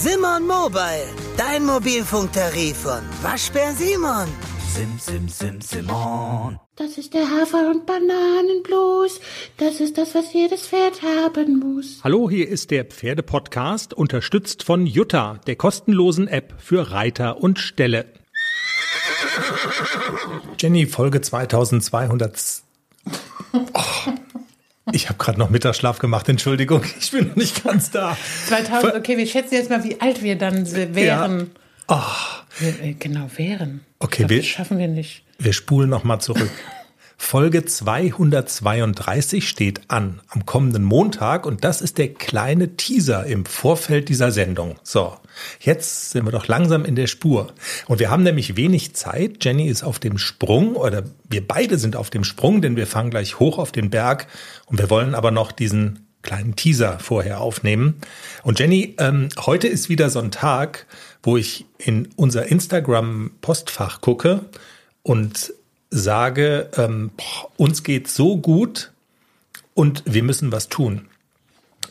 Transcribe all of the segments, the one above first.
Simon Mobile, dein Mobilfunktarif von Waschbär Simon. Sim, sim, sim, Simon. Das ist der Hafer- und Bananenblues. Das ist das, was jedes Pferd haben muss. Hallo, hier ist der Pferdepodcast, unterstützt von Jutta, der kostenlosen App für Reiter und Ställe. Jenny, Folge 2200. Oh, ich habe gerade noch Mittagsschlaf gemacht, Entschuldigung, ich bin noch nicht ganz da. 2000, okay, wir schätzen jetzt mal, wie alt wir dann wären. Ja. Oh. Genau, wären. Okay, glaub, wir, das schaffen wir nicht. Wir spulen nochmal zurück. Folge 232 steht an am kommenden Montag und das ist der kleine Teaser im Vorfeld dieser Sendung. So, jetzt sind wir doch langsam in der Spur. Und wir haben nämlich wenig Zeit. Jenny ist auf dem Sprung oder wir beide sind auf dem Sprung, denn wir fahren gleich hoch auf den Berg und wir wollen aber noch diesen kleinen Teaser vorher aufnehmen. Und Jenny, ähm, heute ist wieder so ein Tag, wo ich in unser Instagram-Postfach gucke und sage, ähm, boah, uns geht so gut und wir müssen was tun.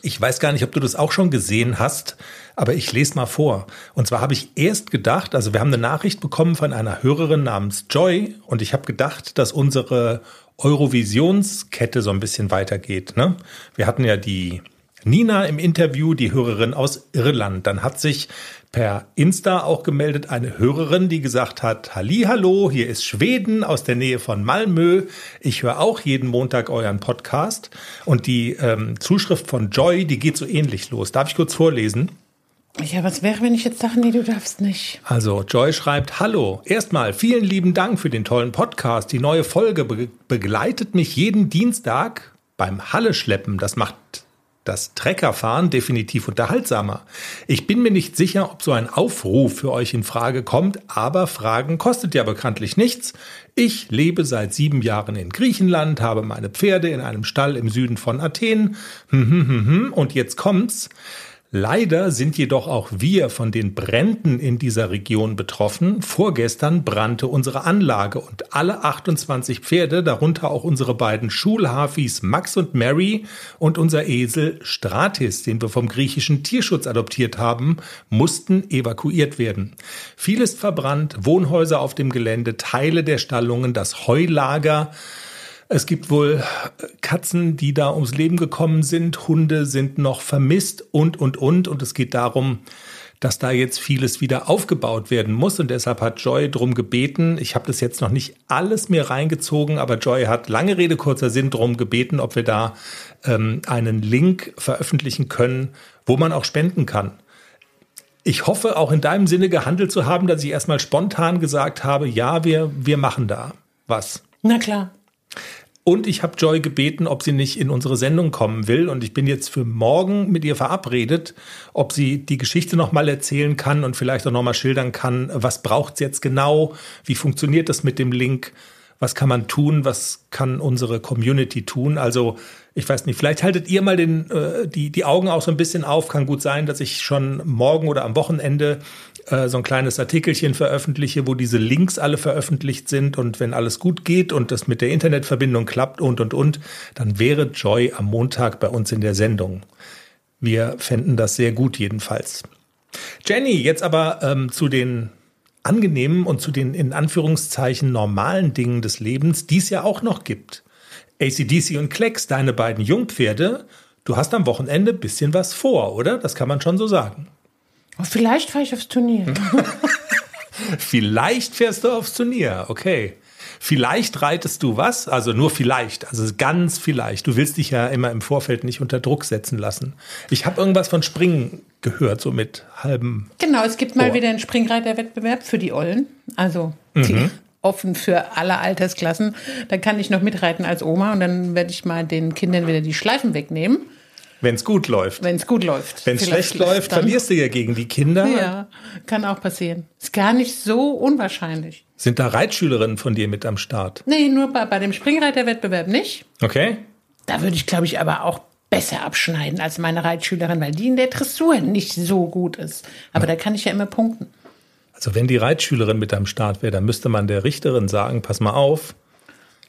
Ich weiß gar nicht, ob du das auch schon gesehen hast, aber ich lese mal vor. Und zwar habe ich erst gedacht, also wir haben eine Nachricht bekommen von einer Hörerin namens Joy und ich habe gedacht, dass unsere Eurovisionskette so ein bisschen weitergeht. Ne? Wir hatten ja die Nina im Interview, die Hörerin aus Irland. Dann hat sich per Insta auch gemeldet eine Hörerin, die gesagt hat, Halli, hallo, hier ist Schweden aus der Nähe von Malmö. Ich höre auch jeden Montag euren Podcast. Und die ähm, Zuschrift von Joy, die geht so ähnlich los. Darf ich kurz vorlesen? Ja, was wäre, wenn ich jetzt sage, nee, du darfst nicht? Also, Joy schreibt, hallo, erstmal vielen lieben Dank für den tollen Podcast. Die neue Folge be begleitet mich jeden Dienstag beim Halle schleppen. Das macht das Treckerfahren definitiv unterhaltsamer. Ich bin mir nicht sicher, ob so ein Aufruf für euch in Frage kommt, aber Fragen kostet ja bekanntlich nichts. Ich lebe seit sieben Jahren in Griechenland, habe meine Pferde in einem Stall im Süden von Athen. Hm, hm, hm, und jetzt kommt's. Leider sind jedoch auch wir von den Bränden in dieser Region betroffen. Vorgestern brannte unsere Anlage und alle 28 Pferde, darunter auch unsere beiden Schulhafis Max und Mary und unser Esel Stratis, den wir vom griechischen Tierschutz adoptiert haben, mussten evakuiert werden. Vieles verbrannt, Wohnhäuser auf dem Gelände, Teile der Stallungen, das Heulager, es gibt wohl Katzen, die da ums Leben gekommen sind. Hunde sind noch vermisst und, und, und. Und es geht darum, dass da jetzt vieles wieder aufgebaut werden muss. Und deshalb hat Joy drum gebeten. Ich habe das jetzt noch nicht alles mir reingezogen, aber Joy hat lange Rede, kurzer Sinn drum gebeten, ob wir da ähm, einen Link veröffentlichen können, wo man auch spenden kann. Ich hoffe, auch in deinem Sinne gehandelt zu haben, dass ich erstmal spontan gesagt habe, ja, wir, wir machen da was. Na klar. Und ich habe Joy gebeten, ob sie nicht in unsere Sendung kommen will. Und ich bin jetzt für morgen mit ihr verabredet, ob sie die Geschichte nochmal erzählen kann und vielleicht auch nochmal schildern kann, was braucht es jetzt genau, wie funktioniert das mit dem Link, was kann man tun, was kann unsere Community tun. Also ich weiß nicht, vielleicht haltet ihr mal den, äh, die, die Augen auch so ein bisschen auf. Kann gut sein, dass ich schon morgen oder am Wochenende äh, so ein kleines Artikelchen veröffentliche, wo diese Links alle veröffentlicht sind und wenn alles gut geht und das mit der Internetverbindung klappt und und und, dann wäre Joy am Montag bei uns in der Sendung. Wir fänden das sehr gut jedenfalls. Jenny, jetzt aber ähm, zu den angenehmen und zu den in Anführungszeichen normalen Dingen des Lebens, die es ja auch noch gibt. ACDC und Klecks, deine beiden Jungpferde, du hast am Wochenende bisschen was vor, oder? Das kann man schon so sagen. Oh, vielleicht fahre ich aufs Turnier. vielleicht fährst du aufs Turnier, okay. Vielleicht reitest du was, also nur vielleicht, also ganz vielleicht. Du willst dich ja immer im Vorfeld nicht unter Druck setzen lassen. Ich habe irgendwas von Springen gehört, so mit halbem. Genau, es gibt mal Ohr. wieder einen Springreiterwettbewerb für die Ollen, also mhm. offen für alle Altersklassen. Da kann ich noch mitreiten als Oma und dann werde ich mal den Kindern wieder die Schleifen wegnehmen. Wenn es gut läuft. Wenn es gut läuft. Wenn es schlecht läuft, dann. verlierst du ja gegen die Kinder. Ja, kann auch passieren. Ist gar nicht so unwahrscheinlich. Sind da Reitschülerinnen von dir mit am Start? Nee, nur bei, bei dem Springreiterwettbewerb nicht. Okay. Da würde ich, glaube ich, aber auch besser abschneiden als meine Reitschülerin, weil die in der Dressur nicht so gut ist. Aber ja. da kann ich ja immer punkten. Also wenn die Reitschülerin mit am Start wäre, dann müsste man der Richterin sagen, pass mal auf,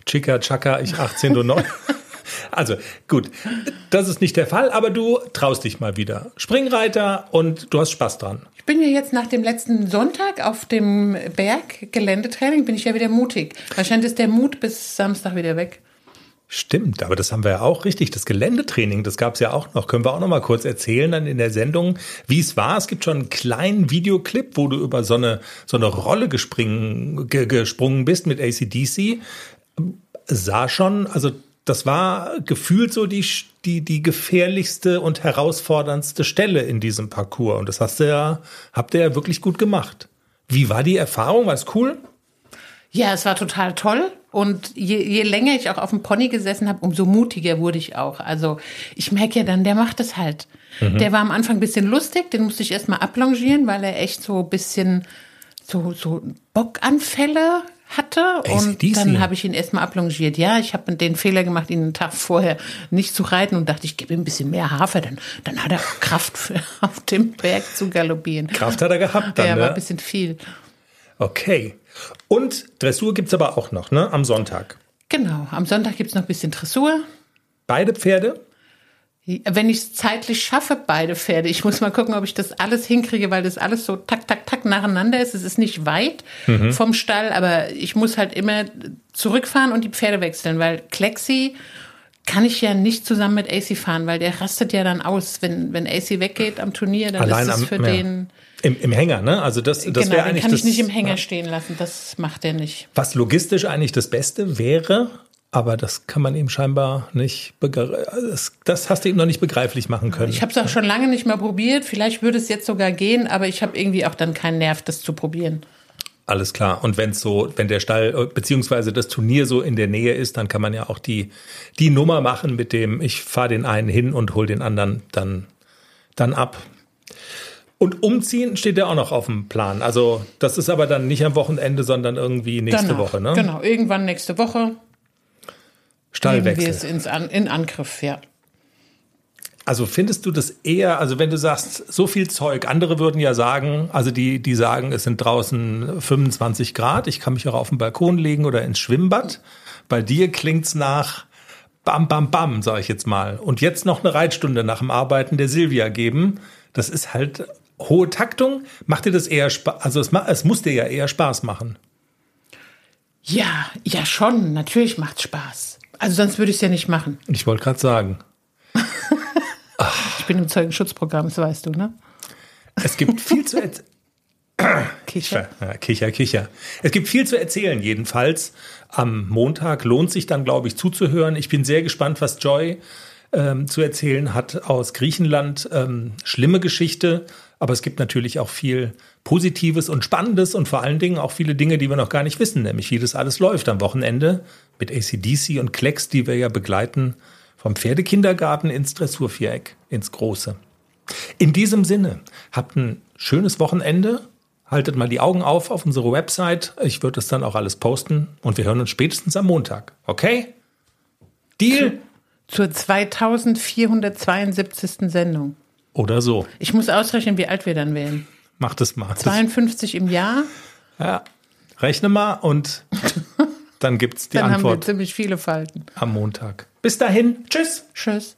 Chica, Chaka, ich 18, du 9. Also gut, das ist nicht der Fall, aber du traust dich mal wieder. Springreiter und du hast Spaß dran. Ich bin ja jetzt nach dem letzten Sonntag auf dem Berg Geländetraining, bin ich ja wieder mutig. Wahrscheinlich ist der Mut bis Samstag wieder weg. Stimmt, aber das haben wir ja auch richtig. Das Geländetraining, das gab es ja auch noch. Können wir auch noch mal kurz erzählen dann in der Sendung, wie es war. Es gibt schon einen kleinen Videoclip, wo du über so eine, so eine Rolle gespringen, gesprungen bist mit ACDC. Sah schon, also das war gefühlt so die, die, die gefährlichste und herausforderndste Stelle in diesem Parcours. Und das hast du ja, habt ihr ja wirklich gut gemacht. Wie war die Erfahrung? War es cool? Ja, es war total toll. Und je, je länger ich auch auf dem Pony gesessen habe, umso mutiger wurde ich auch. Also ich merke ja dann, der macht es halt. Mhm. Der war am Anfang ein bisschen lustig, den musste ich erstmal ablongieren, weil er echt so ein bisschen so, so Bockanfälle hatte und dann habe ich ihn erstmal ablongiert. Ja, ich habe den Fehler gemacht, ihn einen Tag vorher nicht zu reiten und dachte, ich gebe ihm ein bisschen mehr Hafer, dann, dann hat er Kraft für, auf dem Berg zu galoppieren. Kraft hat er gehabt dann, Ja, ne? war ein bisschen viel. Okay. Und Dressur gibt's aber auch noch, ne? Am Sonntag. Genau, am Sonntag gibt's noch ein bisschen Dressur. Beide Pferde? Wenn ich es zeitlich schaffe, beide Pferde. Ich muss mal gucken, ob ich das alles hinkriege, weil das alles so tak, tak, tak nacheinander ist. Es ist nicht weit Mhm. vom Stall, aber ich muss halt immer zurückfahren und die Pferde wechseln, weil Klexi kann ich ja nicht zusammen mit AC fahren, weil der rastet ja dann aus. Wenn, wenn AC weggeht am Turnier, dann Allein ist es am- für ja. den. Im, Im Hänger, ne? Also das, das genau, wäre den eigentlich kann das, ich nicht im Hänger stehen lassen. Das macht er nicht. was logistisch eigentlich das Beste wäre, aber das kann man ihm scheinbar nicht begre- das, das hast du ihm noch nicht begreiflich machen können. Ich habe es auch schon lange nicht mehr probiert. Vielleicht würde es jetzt sogar gehen, aber ich habe irgendwie auch dann keinen Nerv, das zu probieren. Alles klar. Und wenn so, wenn der Stall äh, beziehungsweise das Turnier so in der Nähe ist, dann kann man ja auch die die Nummer machen mit dem ich fahre den einen hin und hol den anderen dann dann ab. Und umziehen steht ja auch noch auf dem Plan. Also das ist aber dann nicht am Wochenende, sondern irgendwie nächste Danach. Woche, ne? Genau, irgendwann nächste Woche Stallwechsel. es ins An in Angriff, ja. Also findest du das eher, also wenn du sagst, so viel Zeug, andere würden ja sagen, also die, die sagen, es sind draußen 25 Grad, ich kann mich auch auf den Balkon legen oder ins Schwimmbad. Bei dir klingt's nach Bam, Bam, Bam, sage ich jetzt mal. Und jetzt noch eine Reitstunde nach dem Arbeiten der Silvia geben. Das ist halt hohe Taktung. Macht dir das eher Spaß? Also es, es muss dir ja eher Spaß machen. Ja, ja schon, natürlich macht Spaß. Also sonst würde ich es ja nicht machen. Ich wollte gerade sagen. Ich bin im Zeugenschutzprogramm, das weißt du, ne? Es gibt viel zu erzählen. Kicher. Kicher, kicher. Es gibt viel zu erzählen, jedenfalls. Am Montag lohnt sich dann, glaube ich, zuzuhören. Ich bin sehr gespannt, was Joy ähm, zu erzählen hat aus Griechenland. Ähm, schlimme Geschichte, aber es gibt natürlich auch viel Positives und Spannendes und vor allen Dingen auch viele Dinge, die wir noch gar nicht wissen, nämlich wie das alles läuft am Wochenende mit ACDC und Klecks, die wir ja begleiten, vom Pferdekindergarten ins Dressurviereck, ins Große. In diesem Sinne, habt ein schönes Wochenende. Haltet mal die Augen auf auf unsere Website. Ich würde es dann auch alles posten und wir hören uns spätestens am Montag. Okay? Deal? Zur 2472. Sendung. Oder so. Ich muss ausrechnen, wie alt wir dann wären. Macht es mal. Das, 52 im Jahr, ja. Rechne mal und dann gibt's die dann haben wir Antwort ziemlich viele Falten. am Montag. Bis dahin. Tschüss. Tschüss.